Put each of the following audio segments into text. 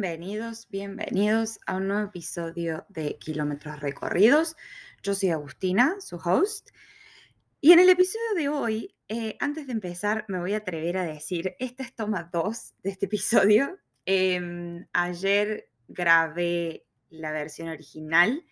Bienvenidos, bienvenidos a un nuevo episodio de Kilómetros Recorridos. Yo soy Agustina, su host. Y en el episodio de hoy, eh, antes de empezar, me voy a atrever a decir, esta es toma 2 de este episodio. Em, ayer grabé la versión original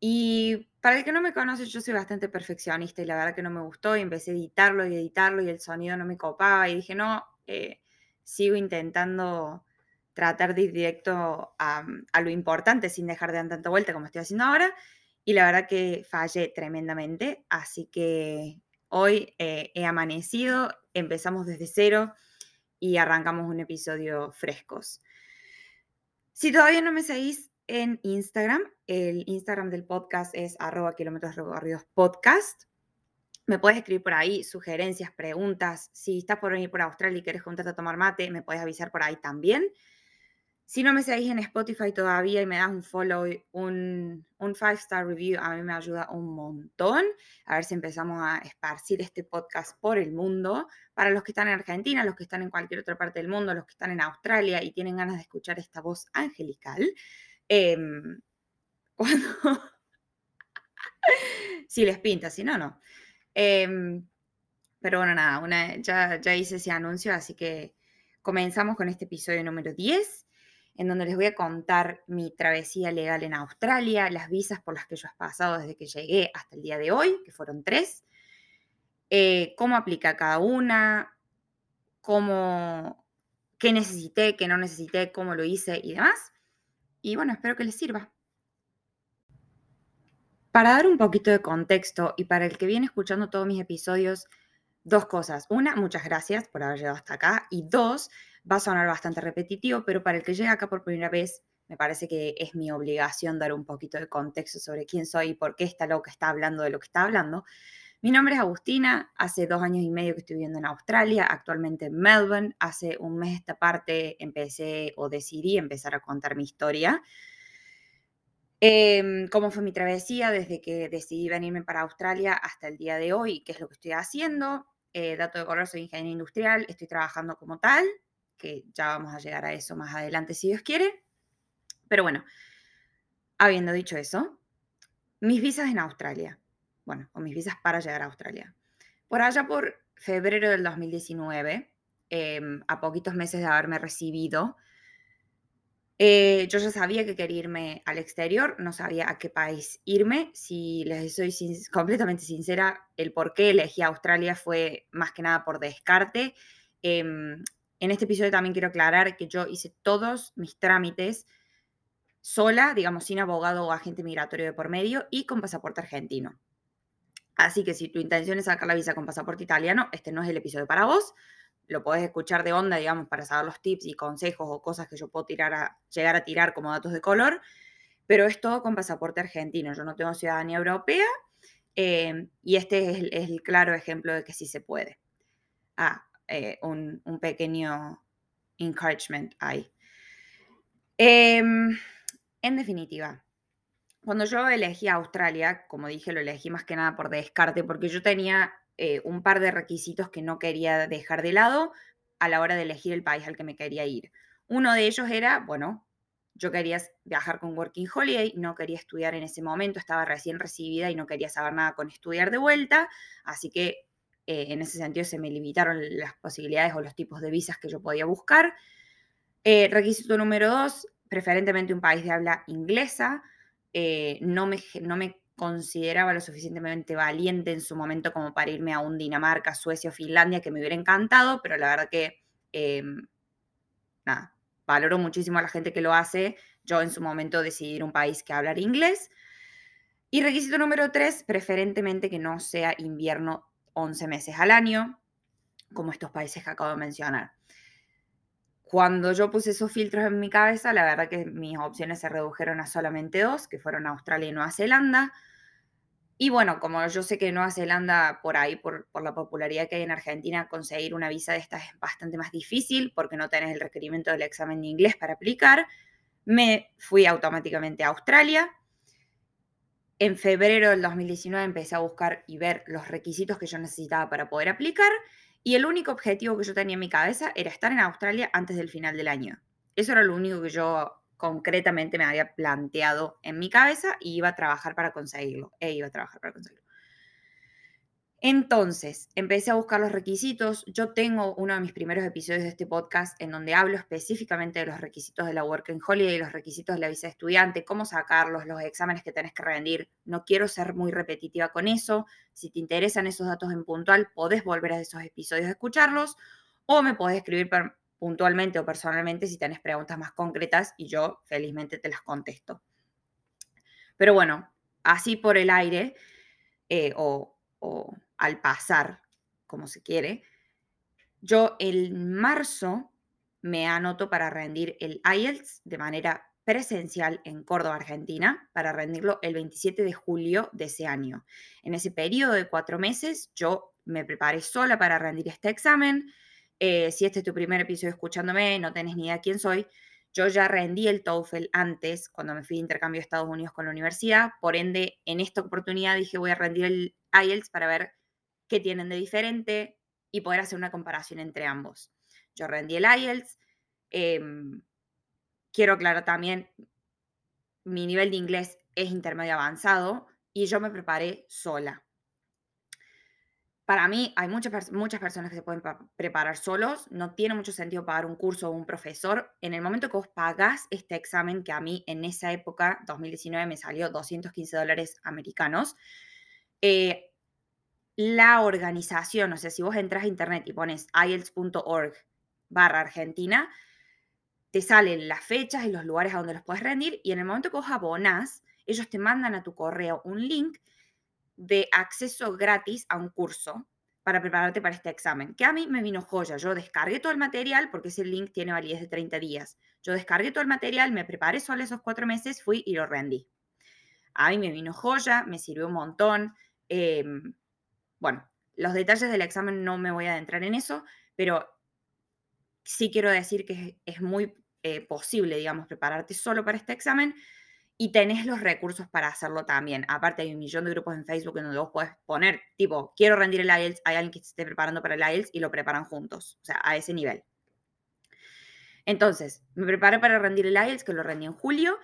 y para el que no me conoce, yo soy bastante perfeccionista y la verdad que no me gustó y empecé a editarlo y editarlo y el sonido no me copaba y dije, no, eh, sigo intentando tratar de ir directo a, lo importante sin dejar de dar tanta vuelta como estoy haciendo ahora. Y la verdad que fallé tremendamente, así que hoy eh, he amanecido, empezamos desde cero y arrancamos un episodio frescos. Si todavía no me seguís en Instagram, el Instagram del podcast es arroba kilómetros recorridos podcast. Me puedes escribir por ahí sugerencias, preguntas. Si estás por venir por Australia y quieres juntarte a tomar mate, me puedes avisar por ahí también. Si no me seguís en Spotify todavía y me das un follow, un, un five star review, a mí me ayuda un montón. A ver si empezamos a esparcir este podcast por el mundo. Para los que están en Argentina, los que están en cualquier otra parte del mundo, los que están en Australia y tienen ganas de escuchar esta voz angelical. Em, cuando. si les pinta, si no, no. Em, pero bueno, nada, ya, ya hice ese anuncio, así que comenzamos con este episodio número 10 en donde les voy a contar mi travesía legal en Australia, las visas por las que yo he pasado desde que llegué hasta el día de hoy, que fueron tres, eh, cómo aplica cada una, cómo, qué necesité, qué no necesité, cómo lo hice y demás. Y bueno, espero que les sirva. Para dar un poquito de contexto y para el que viene escuchando todos mis episodios, dos cosas. Una, muchas gracias por haber llegado hasta acá. Y dos, Va a sonar bastante repetitivo, pero para el que llega acá por primera vez, me parece que es mi obligación dar un poquito de contexto sobre quién soy y por qué está loca está hablando de lo que está hablando. Mi nombre es Agustina, hace dos años y medio que estoy viviendo en Australia, actualmente en Melbourne. Hace un mes esta parte empecé o decidí empezar a contar mi historia. Em, cómo fue mi travesía desde que decidí venirme para Australia hasta el día de hoy, qué es lo que estoy haciendo. Eh, dato de color, soy ingeniero industrial, estoy trabajando como tal, que ya vamos a llegar a eso más adelante si Dios quiere. Pero bueno, habiendo dicho eso, mis visas en Australia, bueno, o mis visas para llegar a Australia. Por allá por febrero del 2019, em, a poquitos meses de haberme recibido, eh, yo ya sabía que quería irme al exterior, no sabía a qué país irme. Si les soy completamente sincera, el por qué elegí Australia fue más que nada por descarte. Em, en este episodio también quiero aclarar que yo hice todos mis trámites sola, digamos, sin abogado o agente migratorio de por medio y con pasaporte argentino. Así que si tu intención es sacar la visa con pasaporte italiano, este no es el episodio para vos. Lo podés escuchar de onda, digamos, para saber los tips y consejos o cosas que yo puedo tirar a, llegar a tirar como datos de color, pero es todo con pasaporte argentino. Yo no tengo ciudadanía europea eh, y este es el, es el claro ejemplo de que sí se puede. Ah, eh, un, pequeño encouragement ahí. Em, en definitiva, cuando yo elegí Australia, como dije, lo elegí más que nada por descarte, porque yo tenía eh, un par de requisitos que no quería dejar de lado a la hora de elegir el país al que me quería ir. Uno de ellos era, bueno, yo quería viajar con Working Holiday, no quería estudiar en ese momento, estaba recién recibida y no quería saber nada con estudiar de vuelta, así que eh, en ese sentido se me limitaron las posibilidades o los tipos de visas que yo podía buscar. Eh, requisito número dos, preferentemente un país de habla inglesa. Eh, no, me, no me consideraba lo suficientemente valiente en su momento como para irme a un Dinamarca, Suecia o Finlandia, que me hubiera encantado, pero la verdad que, em, nada, valoro muchísimo a la gente que lo hace. Yo en su momento decidí un país que hablar inglés. Y requisito número tres, preferentemente que no sea invierno 11 meses al año, como estos países que acabo de mencionar. Cuando yo puse esos filtros en mi cabeza, la verdad que mis opciones se redujeron a solamente dos, que fueron Australia y Nueva Zelanda. Y bueno, como yo sé que Nueva Zelanda, por ahí, por, por, la popularidad que hay en Argentina, conseguir una visa de estas es bastante más difícil porque no tenés el requerimiento del examen de inglés para aplicar, me fui automáticamente a Australia. En febrero del 2019 empecé a buscar y ver los requisitos que yo necesitaba para poder aplicar y el único objetivo que yo tenía en mi cabeza era estar en Australia antes del final del año. Eso era lo único que yo concretamente me había planteado en mi cabeza y iba a trabajar para conseguirlo. E iba a trabajar para conseguirlo. Entonces, empecé a buscar los requisitos. Yo tengo uno de mis primeros episodios de este podcast en donde hablo específicamente de los requisitos de la Working Holiday, los requisitos de la visa de estudiante, cómo sacarlos, los exámenes que tenés que rendir. No quiero ser muy repetitiva con eso. Si te interesan esos datos en puntual, podés volver a esos episodios a escucharlos o me podés escribir puntualmente o personalmente si tenés preguntas más concretas y yo felizmente te las contesto. Pero bueno, así por el aire eh, o al pasar, como se quiere, yo en marzo me anoto para rendir el IELTS de manera presencial en Córdoba, Argentina, para rendirlo el 27 de julio de ese año. En ese periodo de cuatro meses, yo me preparé sola para rendir este examen. Eh, si este es tu primer episodio escuchándome, no tenés ni idea quién soy. Yo ya rendí el TOEFL antes, cuando me fui de intercambio a Estados Unidos con la universidad. Por ende, en esta oportunidad dije voy a rendir el IELTS para ver qué tienen de diferente y poder hacer una comparación entre ambos. Yo rendí el IELTS. Em, quiero aclarar también, mi nivel de inglés es intermedio avanzado y yo me preparé sola. Para mí hay muchas, muchas personas que se pueden preparar solos, no tiene mucho sentido pagar un curso o un profesor. En el momento que vos pagás este examen, que a mí en esa época, 2019, me salió 215 dólares americanos, eh, la organización, o sea, si vos entras a internet y pones ielts.org barra Argentina, te salen las fechas y los lugares a donde los puedes rendir y en el momento que vos abonás, ellos te mandan a tu correo un link de acceso gratis a un curso para prepararte para este examen, que a mí me vino joya. Yo descargué todo el material porque ese link tiene validez de 30 días. Yo descargué todo el material, me preparé solo esos cuatro meses, fui y lo rendí. A mí me vino joya, me sirvió un montón. Em, bueno, los detalles del examen no me voy a adentrar en eso, pero sí quiero decir que es, muy eh, posible, digamos, prepararte solo para este examen y tenés los recursos para hacerlo también. Aparte hay un millón de grupos en Facebook en donde vos podés poner, tipo, quiero rendir el IELTS, hay alguien que esté preparando para el IELTS y lo preparan juntos, o sea, a ese nivel. Entonces, me preparé para rendir el IELTS, que lo rendí en julio.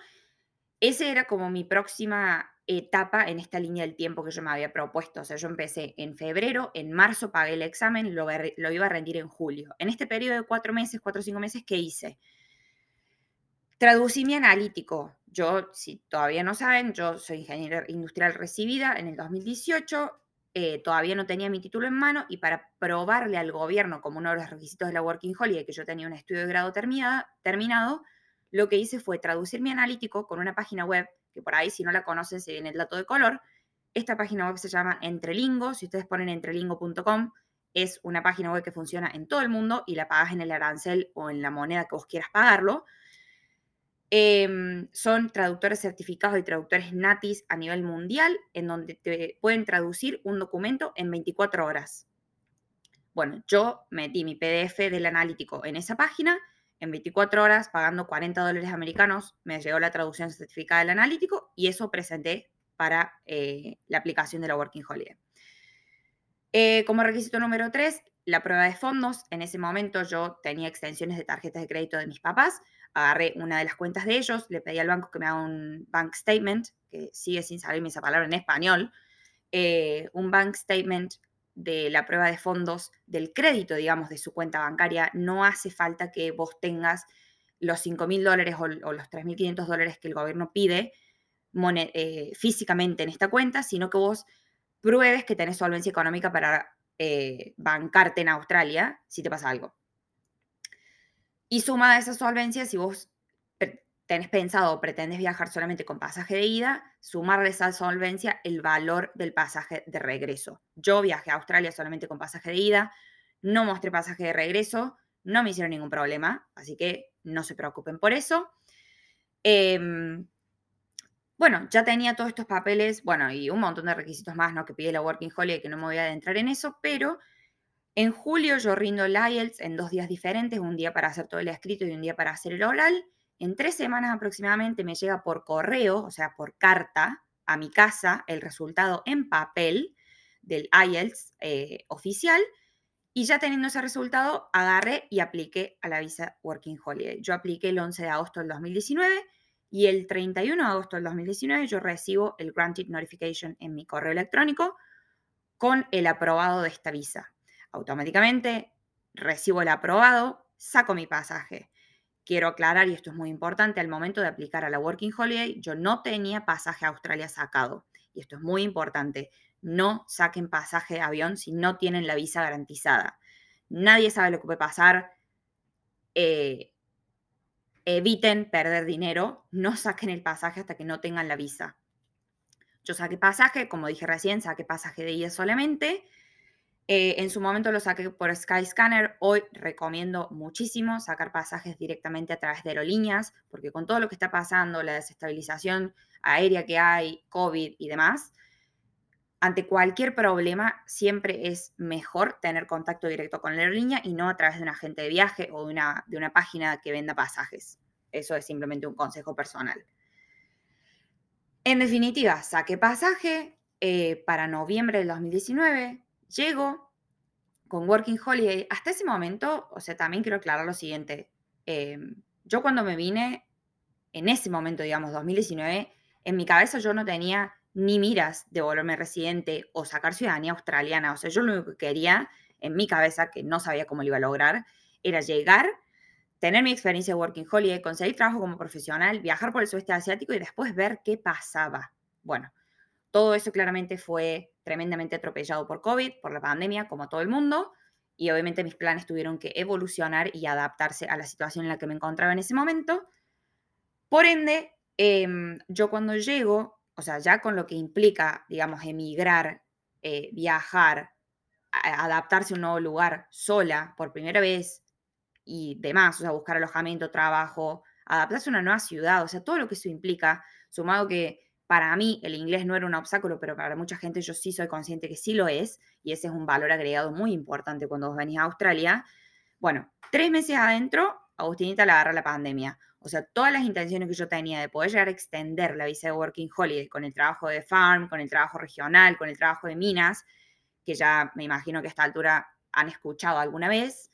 Ese era como mi próxima etapa en esta línea del tiempo que yo me había propuesto. O sea, yo empecé en febrero, en marzo pagué el examen, lo, lo iba a rendir en julio. En este periodo de cuatro meses, cuatro o cinco meses, ¿qué hice? Traducí mi analítico. Yo, si todavía no saben, yo soy ingeniera industrial recibida en el 2018. Eh, todavía no tenía mi título en mano y para probarle al gobierno como uno de los requisitos de la Working Holiday que yo tenía un estudio de grado terminado, lo que hice fue traducir mi analítico con una página web que por ahí si no la conocen se viene el dato de color. Esta página web se llama Entrelingo, si ustedes ponen entrelingo.com, es una página web que funciona en todo el mundo y la pagas en el arancel o en la moneda que vos quieras pagarlo. Em, son traductores certificados y traductores natis a nivel mundial, en donde te pueden traducir un documento en 24 horas. Bueno, yo metí mi PDF del analítico en esa página en 24 horas, pagando 40 dólares americanos, me llegó la traducción certificada del analítico y eso presenté para eh, la aplicación de la Working Holiday. Eh, como requisito número 3, la prueba de fondos. En ese momento yo tenía extensiones de tarjetas de crédito de mis papás. Agarré una de las cuentas de ellos, le pedí al banco que me haga un bank statement, que sigue sin salirme esa palabra en español, eh, un bank statement de la prueba de fondos del crédito, digamos, de su cuenta bancaria, no hace falta que vos tengas los 5 mil dólares o, los 3.500 dólares que el gobierno pide eh, físicamente en esta cuenta, sino que vos pruebes que tenés solvencia económica para eh, bancarte en Australia si te pasa algo. Y suma de esa solvencia, si vos tenés pensado o pretendes viajar solamente con pasaje de ida, sumarle esa solvencia el valor del pasaje de regreso. Yo viajé a Australia solamente con pasaje de ida, no mostré pasaje de regreso, no me hicieron ningún problema, así que no se preocupen por eso. Em, bueno, ya tenía todos estos papeles, bueno, y un montón de requisitos más, ¿no? Que pide la Working Holiday, que no me voy a adentrar en eso, pero en julio yo rindo el IELTS en dos días diferentes, un día para hacer todo el escrito y un día para hacer el oral. En tres semanas aproximadamente me llega por correo, o sea, por carta, a mi casa el resultado en papel del IELTS eh, oficial Y ya teniendo ese resultado, agarré y apliqué a la visa Working Holiday. Yo apliqué el 11 de agosto del 2019 y el 31 de agosto del 2019 yo recibo el Granted Notification en mi correo electrónico con el aprobado de esta visa. Automáticamente recibo el aprobado, saco mi pasaje. Quiero aclarar, y esto es muy importante, al momento de aplicar a la Working Holiday, yo no tenía pasaje a Australia sacado. Y esto es muy importante. No saquen pasaje de avión si no tienen la visa garantizada. Nadie sabe lo que puede pasar. Eh, eviten perder dinero. No saquen el pasaje hasta que no tengan la visa. Yo saqué pasaje, como dije recién, saqué pasaje de ida solamente. Eh, en su momento lo saqué por Skyscanner. Hoy recomiendo muchísimo sacar pasajes directamente a través de aerolíneas, porque con todo lo que está pasando, la desestabilización aérea que hay, COVID y demás, ante cualquier problema siempre es mejor tener contacto directo con la aerolínea y no a través de un agente de viaje o de una, de una página que venda pasajes. Eso es simplemente un consejo personal. En definitiva, saqué pasaje eh, para noviembre del 2019, llego con Working Holiday. Hasta ese momento, o sea, también quiero aclarar lo siguiente. Em, yo cuando me vine, en ese momento, digamos, 2019, en mi cabeza yo no tenía ni miras de volverme residente o sacar ciudadanía australiana. O sea, yo lo único que quería en mi cabeza, que no sabía cómo lo iba a lograr, era llegar tener mi experiencia de Working Holiday, conseguir trabajo como profesional, viajar por el sudeste asiático y después ver qué pasaba. Bueno, todo eso claramente fue tremendamente atropellado por COVID, por la pandemia, como todo el mundo, y obviamente mis planes tuvieron que evolucionar y adaptarse a la situación en la que me encontraba en ese momento. Por ende, em, yo cuando llego, o sea, ya con lo que implica, digamos, emigrar, eh, viajar, adaptarse a un nuevo lugar sola por primera vez, y demás, o sea, buscar alojamiento, trabajo, adaptarse a una nueva ciudad, o sea, todo lo que eso implica, sumado que para mí el inglés no era un obstáculo, pero para mucha gente yo sí soy consciente que sí lo es, y ese es un valor agregado muy importante cuando vos venís a Australia. Bueno, tres meses adentro, Agustinita le agarra la pandemia. O sea, todas las intenciones que yo tenía de poder llegar a extender la visa de Working Holiday con el trabajo de farm, con el trabajo regional, con el trabajo de minas, que ya me imagino que a esta altura han escuchado alguna vez,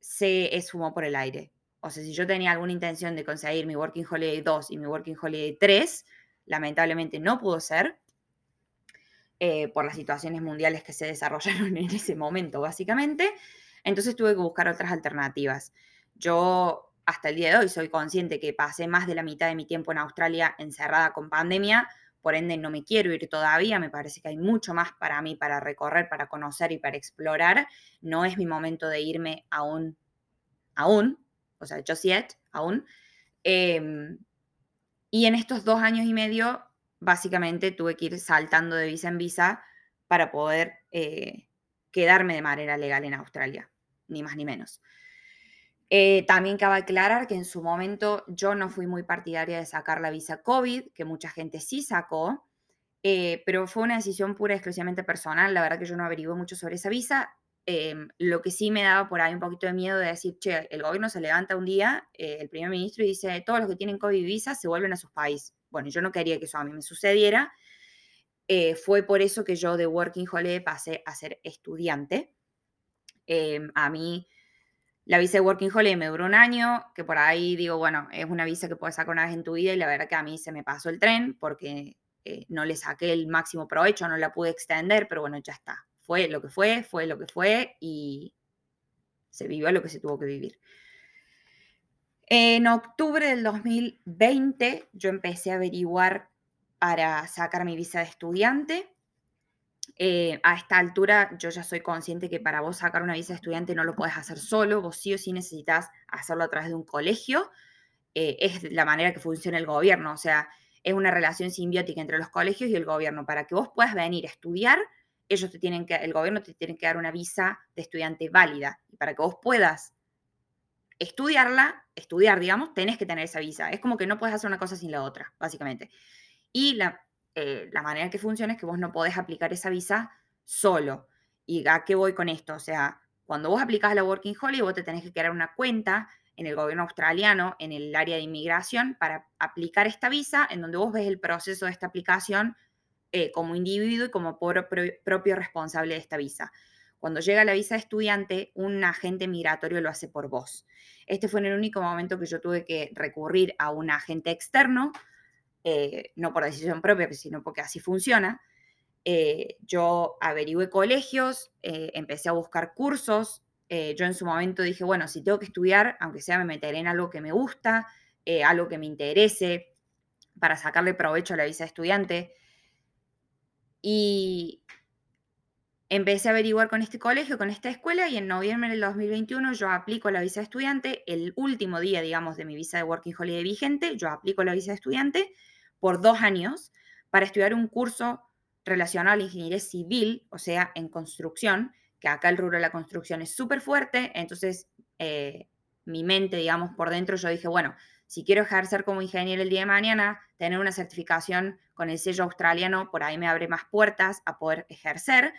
se esfumó por el aire. O sea, si yo tenía alguna intención de conseguir mi Working Holiday 2 y mi Working Holiday 3, lamentablemente no pudo ser eh, por las situaciones mundiales que se desarrollaron en ese momento, básicamente. Entonces tuve que buscar otras alternativas. Yo hasta el día de hoy soy consciente que pasé más de la mitad de mi tiempo en Australia encerrada con pandemia, por ende no me quiero ir todavía, me parece que hay mucho más para mí para recorrer, para conocer y para explorar. No es mi momento de irme aún, aún, o sea, just yet, aún. Em, y en estos dos años y medio, básicamente tuve que ir saltando de visa en visa para poder eh, quedarme de manera legal en Australia, ni más ni menos. Eh, también cabe aclarar que en su momento yo no fui muy partidaria de sacar la visa COVID, que mucha gente sí sacó, eh, pero fue una decisión pura y exclusivamente personal. La verdad que yo no averigué mucho sobre esa visa. Em, lo que sí me daba por ahí un poquito de miedo de decir, che, el gobierno se levanta un día, eh, el primer ministro, y dice, todos los que tienen COVID visa se vuelven a sus países. Bueno, yo no quería que eso a mí me sucediera. fue por eso que yo de Working Holiday pasé a ser estudiante. Em, a mí la visa de Working Holiday me duró un año, que por ahí digo, bueno, es una visa que puedes sacar una vez en tu vida y la verdad que a mí se me pasó el tren porque eh, no le saqué el máximo provecho, no la pude extender, pero bueno, ya está. Fue lo que fue, fue lo que fue y se vivió lo que se tuvo que vivir. En octubre del 2020 yo empecé a averiguar para sacar mi visa de estudiante eh, a esta altura yo ya soy consciente que para vos sacar una visa de estudiante no lo puedes hacer solo, vos sí o sí necesitas hacerlo a través de un colegio. Eh, es la manera que funciona el gobierno, o sea, es una relación simbiótica entre los colegios y el gobierno. Para que vos puedas venir a estudiar, ellos te tienen que, el gobierno te tiene que dar una visa de estudiante válida. Para que vos puedas estudiarla, estudiar, digamos, tenés que tener esa visa. Es como que no puedes hacer una cosa sin la otra, básicamente. Y la, eh, la manera que funciona es que vos no podés aplicar esa visa solo. ¿Y a qué voy con esto? O sea, cuando vos aplicás la Working Holiday, vos te tenés que crear una cuenta en el gobierno australiano, en el área de inmigración, para aplicar esta visa, en donde vos ves el proceso de esta aplicación eh, como individuo y como propio responsable de esta visa. Cuando llega la visa de estudiante, un agente migratorio lo hace por vos. Este fue en el único momento que yo tuve que recurrir a un agente externo, eh, no por decisión propia, sino porque así funciona. Eh, yo averigüé colegios, empecé a buscar cursos. yo en su momento dije, bueno, si tengo que estudiar, aunque sea me meteré en algo que me gusta, algo que me interese, para sacarle provecho a la visa de estudiante. Y empecé a averiguar con este colegio, con esta escuela, y en noviembre del 2021 yo aplico la visa de estudiante, el último día, digamos, de mi visa de Working Holiday vigente, yo aplico la visa de estudiante por dos años para estudiar un curso relacionado a la ingeniería civil, o sea, en construcción, que acá el rubro de la construcción es súper fuerte, entonces eh, mi mente, digamos, por dentro, yo dije, bueno, si quiero ejercer como ingeniero el día de mañana, tener una certificación con el sello australiano, por ahí me abre más puertas a poder ejercer.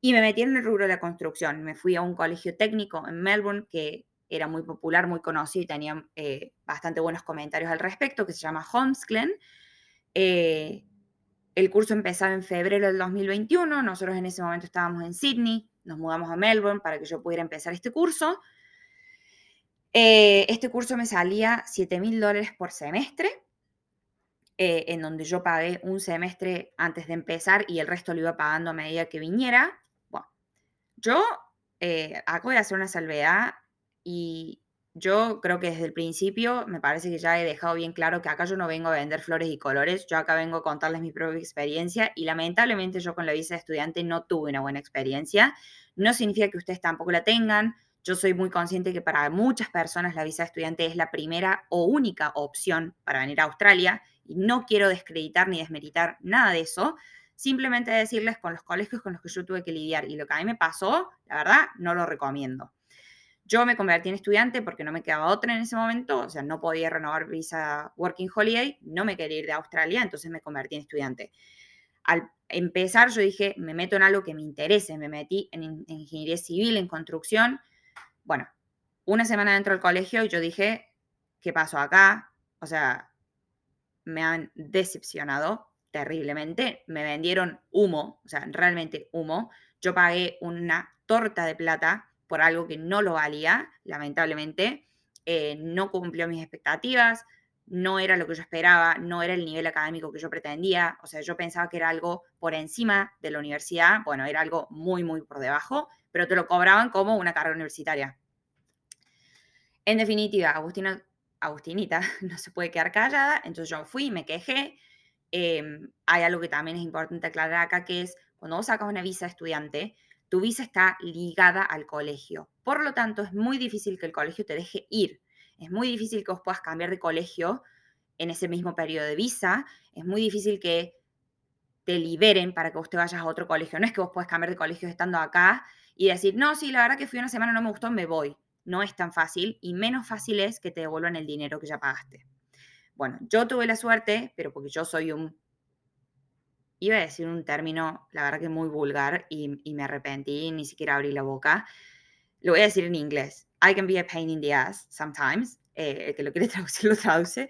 Y me metí en el rubro de la construcción. Me fui a un colegio técnico en Melbourne que era muy popular, muy conocido y tenía eh, bastante buenos comentarios al respecto, que se llama Holmesglen. Eh, el curso empezaba en febrero del 2021, nosotros en ese momento estábamos en Sydney, nos mudamos a Melbourne para que yo pudiera empezar este curso. Eh, este curso me salía 7 mil dólares por semestre, eh, en donde yo pagué un semestre antes de empezar y el resto lo iba pagando a medida que viniera. Bueno, yo eh, acabo de hacer una salvedad y yo creo que desde el principio me parece que ya he dejado bien claro que acá yo no vengo a vender flores y colores, yo acá vengo a contarles mi propia experiencia y lamentablemente yo con la visa de estudiante no tuve una buena experiencia. No significa que ustedes tampoco la tengan, yo soy muy consciente que para muchas personas la visa de estudiante es la primera o única opción para venir a Australia y no quiero descreditar ni desmeritar nada de eso, simplemente decirles con los colegios con los que yo tuve que lidiar y lo que a mí me pasó, la verdad, no lo recomiendo. Yo me convertí en estudiante porque no me quedaba otra en ese momento, o sea, no podía renovar visa Working Holiday, no me quería ir de Australia, entonces me convertí en estudiante. Al empezar yo dije, me meto en algo que me interese, me metí en, en ingeniería civil, en construcción, bueno, una semana dentro del colegio y yo dije, ¿qué pasó acá? O sea, me han decepcionado terriblemente, me vendieron humo, o sea, realmente humo. Yo pagué una torta de plata por algo que no lo valía, lamentablemente. Eh, no cumplió mis expectativas, no era lo que yo esperaba, no era el nivel académico que yo pretendía, o sea, yo pensaba que era algo por encima de la universidad, bueno, era algo muy, muy por debajo, pero te lo cobraban como una carrera universitaria. En definitiva, Agustina, Agustinita no se puede quedar callada, entonces yo fui, me quejé. Em, hay algo que también es importante aclarar acá, que es cuando vos sacas una visa estudiante, tu visa está ligada al colegio. Por lo tanto, es muy difícil que el colegio te deje ir. Es muy difícil que vos puedas cambiar de colegio en ese mismo periodo de visa. Es muy difícil que te liberen para que vos te vayas a otro colegio. No es que vos puedas cambiar de colegio estando acá y decir, no, sí, la verdad que fui una semana, no me gustó, me voy. No es tan fácil y menos fácil es que te devuelvan el dinero que ya pagaste. Bueno, yo tuve la suerte, pero porque yo soy un, iba a decir un término, la verdad que muy vulgar y, me arrepentí, ni siquiera abrí la boca. Lo voy a decir en inglés. I can be a pain in the ass sometimes. Eh, el que lo quiere traducir lo traduce.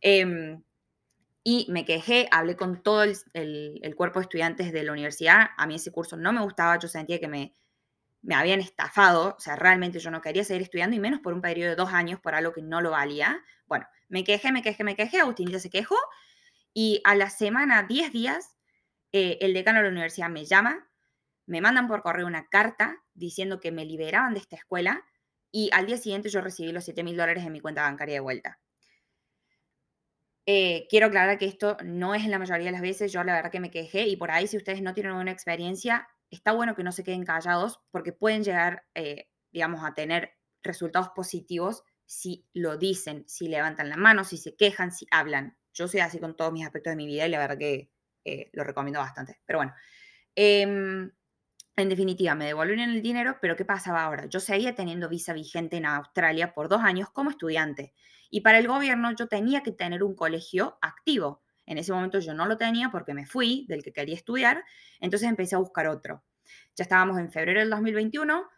Em, y me quejé, hablé con todo el, el, cuerpo de estudiantes de la universidad. A mí ese curso no me gustaba, yo sentía que me, me habían estafado, o sea, realmente yo no quería seguir estudiando y menos por un periodo de dos años por algo que no lo valía. Bueno, me quejé, me quejé, me quejé, Agustinita se quejó y a la semana, 10 días, eh, el decano de la universidad me llama, me mandan por correo una carta diciendo que me liberaban de esta escuela y al día siguiente yo recibí los 7 mil dólares en mi cuenta bancaria de vuelta. Eh, quiero aclarar que esto no es en la mayoría de las veces, yo la verdad que me quejé y por ahí si ustedes no tienen una experiencia, está bueno que no se queden callados porque pueden llegar, eh, digamos, a tener resultados positivos si lo dicen, si levantan la mano, si se quejan, si hablan. Yo soy así con todos mis aspectos de mi vida y la verdad que eh, lo recomiendo bastante. Pero bueno, em, en definitiva, me devolvieron el dinero, pero ¿qué pasaba ahora? Yo seguía teniendo visa vigente en Australia por dos años como estudiante. Y para el gobierno yo tenía que tener un colegio activo. En ese momento yo no lo tenía porque me fui del que quería estudiar, entonces empecé a buscar otro. Ya estábamos en febrero del 2021,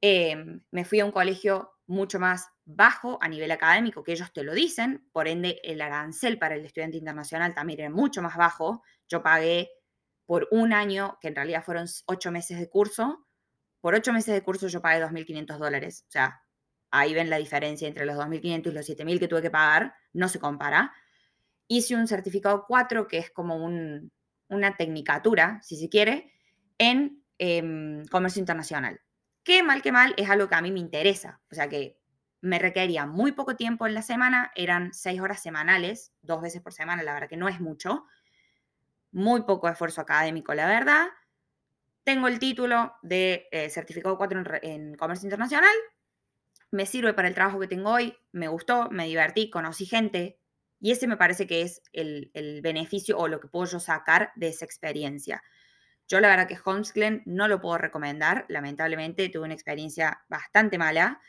em, me fui a un colegio mucho más bajo a nivel académico, que ellos te lo dicen, por ende el arancel para el estudiante internacional también era mucho más bajo. Yo pagué por un año, que en realidad fueron ocho meses de curso, por ocho meses de curso yo pagué 2.500 dólares. O sea, ahí ven la diferencia entre los 2.500 y los 7.000 que tuve que pagar, no se compara. Hice un certificado 4, que es como una tecnicatura, si se quiere, en em, comercio internacional. Que mal que mal es algo que a mí me interesa. O sea que me requería muy poco tiempo en la semana, eran seis horas semanales, dos veces por semana, la verdad que no es mucho. Muy poco esfuerzo académico, la verdad. Tengo el título de eh, certificado 4 en comercio internacional, me sirve para el trabajo que tengo hoy, me gustó, me divertí, conocí gente y ese me parece que es el, beneficio o lo que puedo yo sacar de esa experiencia. Yo la verdad que Homesglen no lo puedo recomendar, lamentablemente tuve una experiencia bastante mala,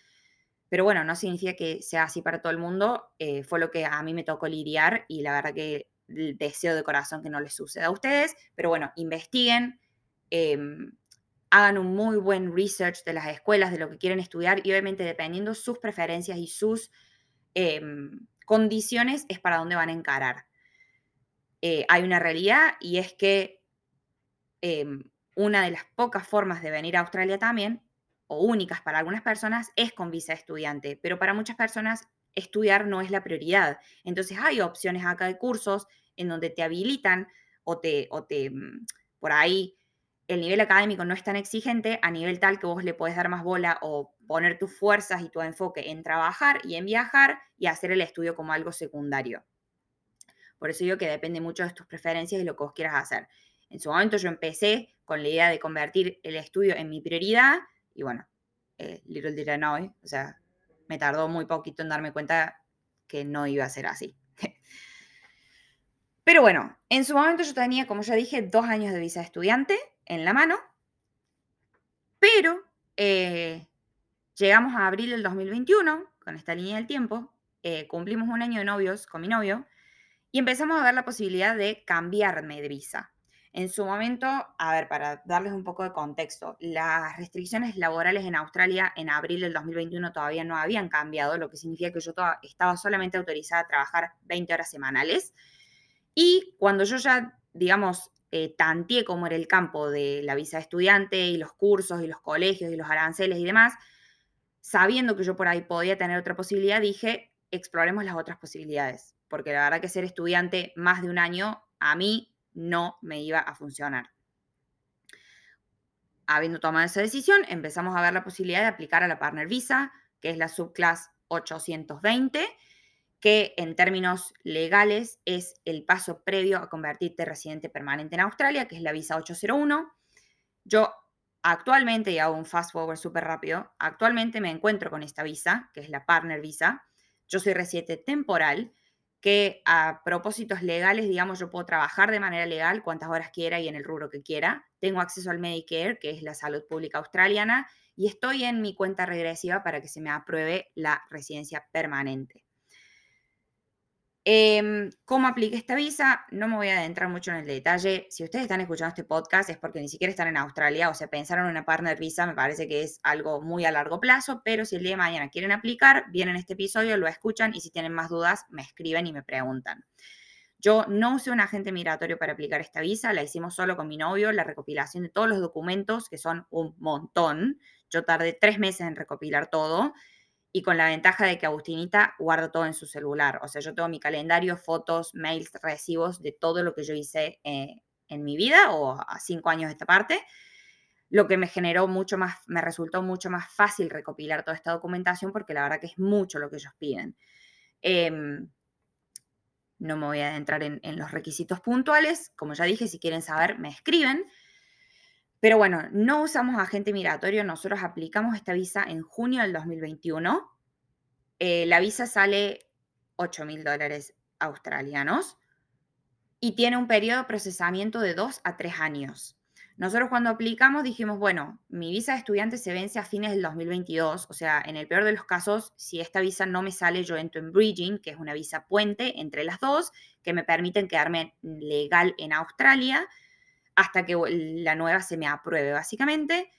pero bueno, no significa que sea así para todo el mundo, eh, fue lo que a mí me tocó lidiar y la verdad que deseo de corazón que no les suceda a ustedes, pero bueno, investiguen, em, hagan un muy buen research de las escuelas, de lo que quieren estudiar y obviamente dependiendo sus preferencias y sus em, condiciones es para dónde van a encarar. Eh, hay una realidad y es que em, una de las pocas formas de venir a Australia también, o únicas para algunas personas, es con visa estudiante, pero para muchas personas estudiar no es la prioridad. Entonces hay opciones acá de cursos en donde te habilitan o te, o te mm, por ahí el nivel académico no es tan exigente a nivel tal que vos le podés dar más bola o poner tus fuerzas y tu enfoque en trabajar y en viajar y hacer el estudio como algo secundario. Por eso digo que depende mucho de tus preferencias y lo que vos quieras hacer. En su momento yo empecé con la idea de convertir el estudio en mi prioridad y bueno, eh, little did I know, o sea, me tardó muy poquito en darme cuenta que no iba a ser así. Pero bueno, en su momento yo tenía, como ya dije, dos años de visa de estudiante en la mano, pero eh, llegamos a abril del 2021, con esta línea del tiempo, eh, cumplimos un año de novios con mi novio y empezamos a ver la posibilidad de cambiarme de visa. En su momento, a ver, para darles un poco de contexto, las restricciones laborales en Australia en abril del 2021 todavía no habían cambiado, lo que significa que yo estaba solamente autorizada a trabajar 20 horas semanales. Y cuando yo ya, digamos, eh, tanteé cómo era el campo de la visa de estudiante y los cursos y los colegios y los aranceles y demás, sabiendo que yo por ahí podía tener otra posibilidad, dije, exploremos las otras posibilidades, porque la verdad que ser estudiante más de un año a mí no me iba a funcionar. Habiendo tomado esa decisión, empezamos a ver la posibilidad de aplicar a la Partner Visa, que es la subclass 820, que en términos legales es el paso previo a convertirte residente permanente en Australia, que es la visa 801. Yo actualmente, y hago un fast forward súper rápido, actualmente me encuentro con esta visa, que es la Partner Visa. Yo soy residente temporal, que a propósitos legales, digamos, yo puedo trabajar de manera legal cuantas horas quiera y en el rubro que quiera. Tengo acceso al Medicare, que es la salud pública australiana, y estoy en mi cuenta regresiva para que se me apruebe la residencia permanente. Em, ¿Cómo apliqué esta visa? No me voy a adentrar mucho en el detalle. Si ustedes están escuchando este podcast es porque ni siquiera están en Australia, o sea, pensaron en una partner visa, me parece que es algo muy a largo plazo, pero si el día de mañana quieren aplicar, vienen este episodio, lo escuchan y si tienen más dudas, me escriben y me preguntan. Yo no usé un agente migratorio para aplicar esta visa, la hicimos solo con mi novio, la recopilación de todos los documentos, que son un montón. Yo tardé tres meses en recopilar todo y con la ventaja de que Agustinita guarda todo en su celular. O sea, yo tengo mi calendario, fotos, mails, recibos de todo lo que yo hice eh, en mi vida o a cinco años de esta parte, lo que me generó mucho más, me resultó mucho más fácil recopilar toda esta documentación porque la verdad que es mucho lo que ellos piden. Em, no me voy a adentrar en, en los requisitos puntuales. Como ya dije, si quieren saber, me escriben. Pero bueno, no usamos agente migratorio, nosotros aplicamos esta visa en junio del 2021. Eh, la visa sale 8 mil dólares australianos y tiene un periodo de procesamiento de 2 a 3 años. Nosotros cuando aplicamos dijimos, bueno, mi visa de estudiante se vence a fines del 2022, o sea, en el peor de los casos, si esta visa no me sale, yo entro en bridging, que es una visa puente entre las dos, que me permiten quedarme legal en Australia hasta que la nueva se me apruebe, básicamente.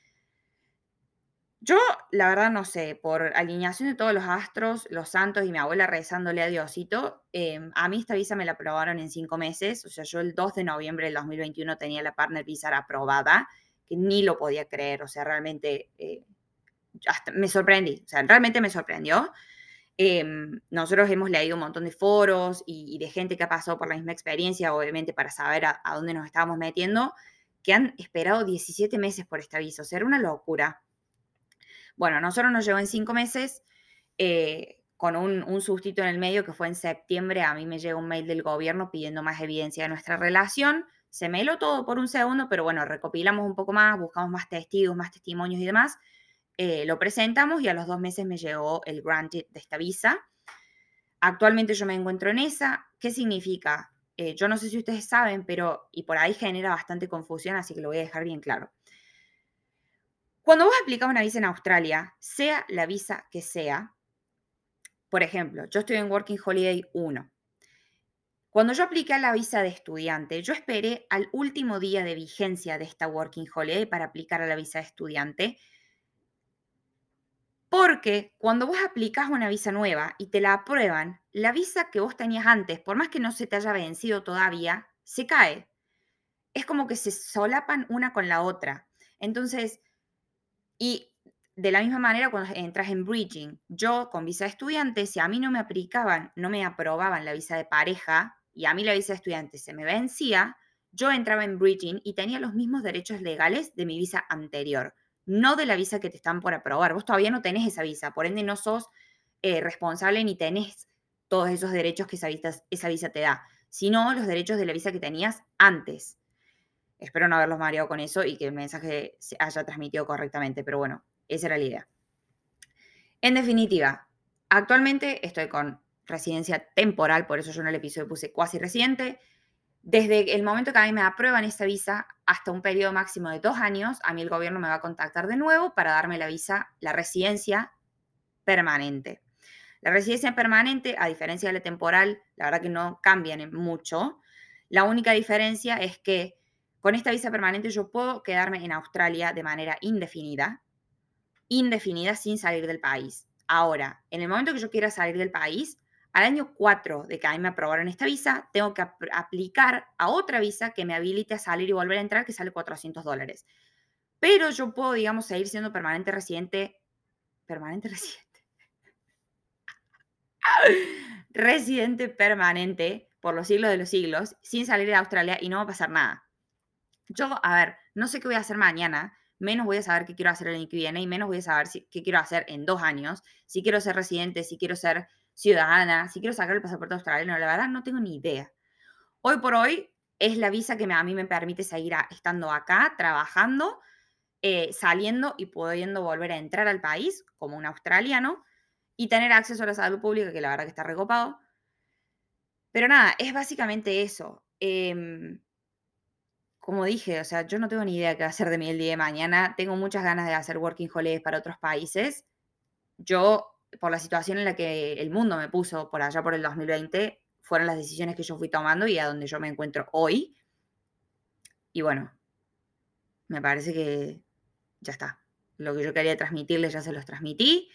Yo, la verdad, no sé, por alineación de todos los astros, los santos y mi abuela rezándole a Diosito, em, a mí esta visa me la aprobaron en cinco meses. O sea, yo el 2 de noviembre del 2021 tenía la Partner Visa aprobada, que ni lo podía creer, o sea, realmente eh, me sorprendí, o sea, realmente me sorprendió. Em, nosotros hemos leído un montón de foros y, de gente que ha pasado por la misma experiencia, obviamente para saber a, dónde nos estábamos metiendo, que han esperado 17 meses por esta visa, o sea, era una locura. Bueno, nosotros nos llegó en 5 meses, eh, con un, un sustito en el medio que fue en septiembre, a mí me llegó un mail del gobierno pidiendo más evidencia de nuestra relación, se me heló todo por un segundo, pero bueno, recopilamos un poco más, buscamos más testigos, más testimonios y demás, eh, lo presentamos y a los dos meses me llegó el granted de esta visa. Actualmente yo me encuentro en esa. ¿Qué significa? Eh, yo no sé si ustedes saben, pero y por ahí genera bastante confusión, así que lo voy a dejar bien claro. Cuando vos aplicas una visa en Australia, sea la visa que sea, por ejemplo, yo estoy en Working Holiday 1. Cuando yo apliqué la visa de estudiante, yo esperé al último día de vigencia de esta Working Holiday para aplicar a la visa de estudiante porque cuando vos aplicás una visa nueva y te la aprueban, la visa que vos tenías antes, por más que no se te haya vencido todavía, se cae. Es como que se solapan una con la otra. Entonces, y de la misma manera cuando entras en bridging, yo con visa de estudiante, si a mí no me aplicaban, no me aprobaban la visa de pareja y a mí la visa de estudiante se me vencía, yo entraba en bridging y tenía los mismos derechos legales de mi visa anterior no de la visa que te están por aprobar. Vos todavía no tenés esa visa, por ende no sos eh, responsable ni tenés todos esos derechos que esa visa, esa visa te da, sino los derechos de la visa que tenías antes. Espero no haberlos mareado con eso y que el mensaje se haya transmitido correctamente, pero bueno, esa era la idea. En definitiva, actualmente estoy con residencia temporal, por eso yo en el episodio puse cuasi residente. Desde el momento que a mí me aprueban esta visa hasta un periodo máximo de dos años, a mí el gobierno me va a contactar de nuevo para darme la visa, la residencia permanente. La residencia permanente, a diferencia de la temporal, la verdad que no cambian mucho. La única diferencia es que con esta visa permanente yo puedo quedarme en Australia de manera indefinida, indefinida sin salir del país. Ahora, en el momento que yo quiera salir del país, al año 4 de que a mí me aprobaron esta visa, tengo que aplicar a otra visa que me habilite a salir y volver a entrar, que sale 400 dólares. Pero yo puedo, digamos, seguir siendo permanente residente. Permanente residente. residente permanente por los siglos de los siglos, sin salir de Australia y no va a pasar nada. Yo, a ver, no sé qué voy a hacer mañana, menos voy a saber qué quiero hacer el año que viene y menos voy a saber qué quiero hacer en dos años, si quiero ser residente, si quiero ser ciudadana, si quiero sacar el pasaporte australiano, la verdad no tengo ni idea. Hoy por hoy es la visa que a mí me permite seguir estando acá, trabajando, eh, saliendo y pudiendo volver a entrar al país como un australiano y tener acceso a la salud pública, que la verdad que está recopado. Pero nada, es básicamente eso. Em, como dije, o sea, yo no tengo ni idea qué va a hacer de mí el día de mañana. Tengo muchas ganas de hacer working holidays para otros países. Yo por la situación en la que el mundo me puso por allá por el 2020, fueron las decisiones que yo fui tomando y a donde yo me encuentro hoy. Y bueno, me parece que ya está. Lo que yo quería transmitirles ya se los transmití.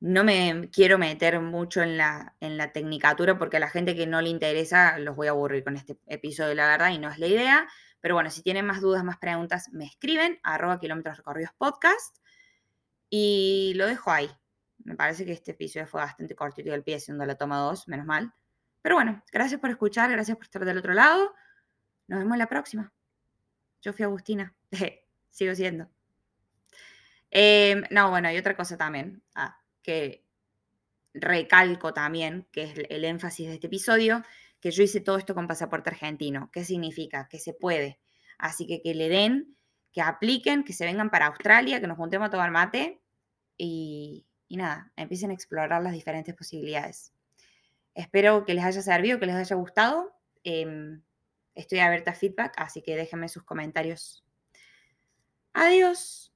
No me quiero meter mucho en la, en la tecnicatura porque a la gente que no le interesa los voy a aburrir con este episodio, la verdad, y no es la idea. Pero bueno, si tienen más dudas, más preguntas, me escriben, arroba kilómetros recorridos podcast. Y lo dejo ahí. Me parece que este episodio fue bastante cortito del pie, siendo la toma 2, menos mal. Pero bueno, gracias por escuchar, gracias por estar del otro lado. Nos vemos la próxima. Yo fui Agustina. Sigo siendo. Em, no, bueno, y otra cosa también, ah, que recalco también, que es el énfasis de este episodio, que yo hice todo esto con pasaporte argentino. ¿Qué significa? Que se puede. Así que que le den, que apliquen, que se vengan para Australia, que nos juntemos a tomar mate y, y nada, empiecen a explorar las diferentes posibilidades. Espero que les haya servido, que les haya gustado. Em, estoy abierta a feedback, así que déjenme sus comentarios. Adiós.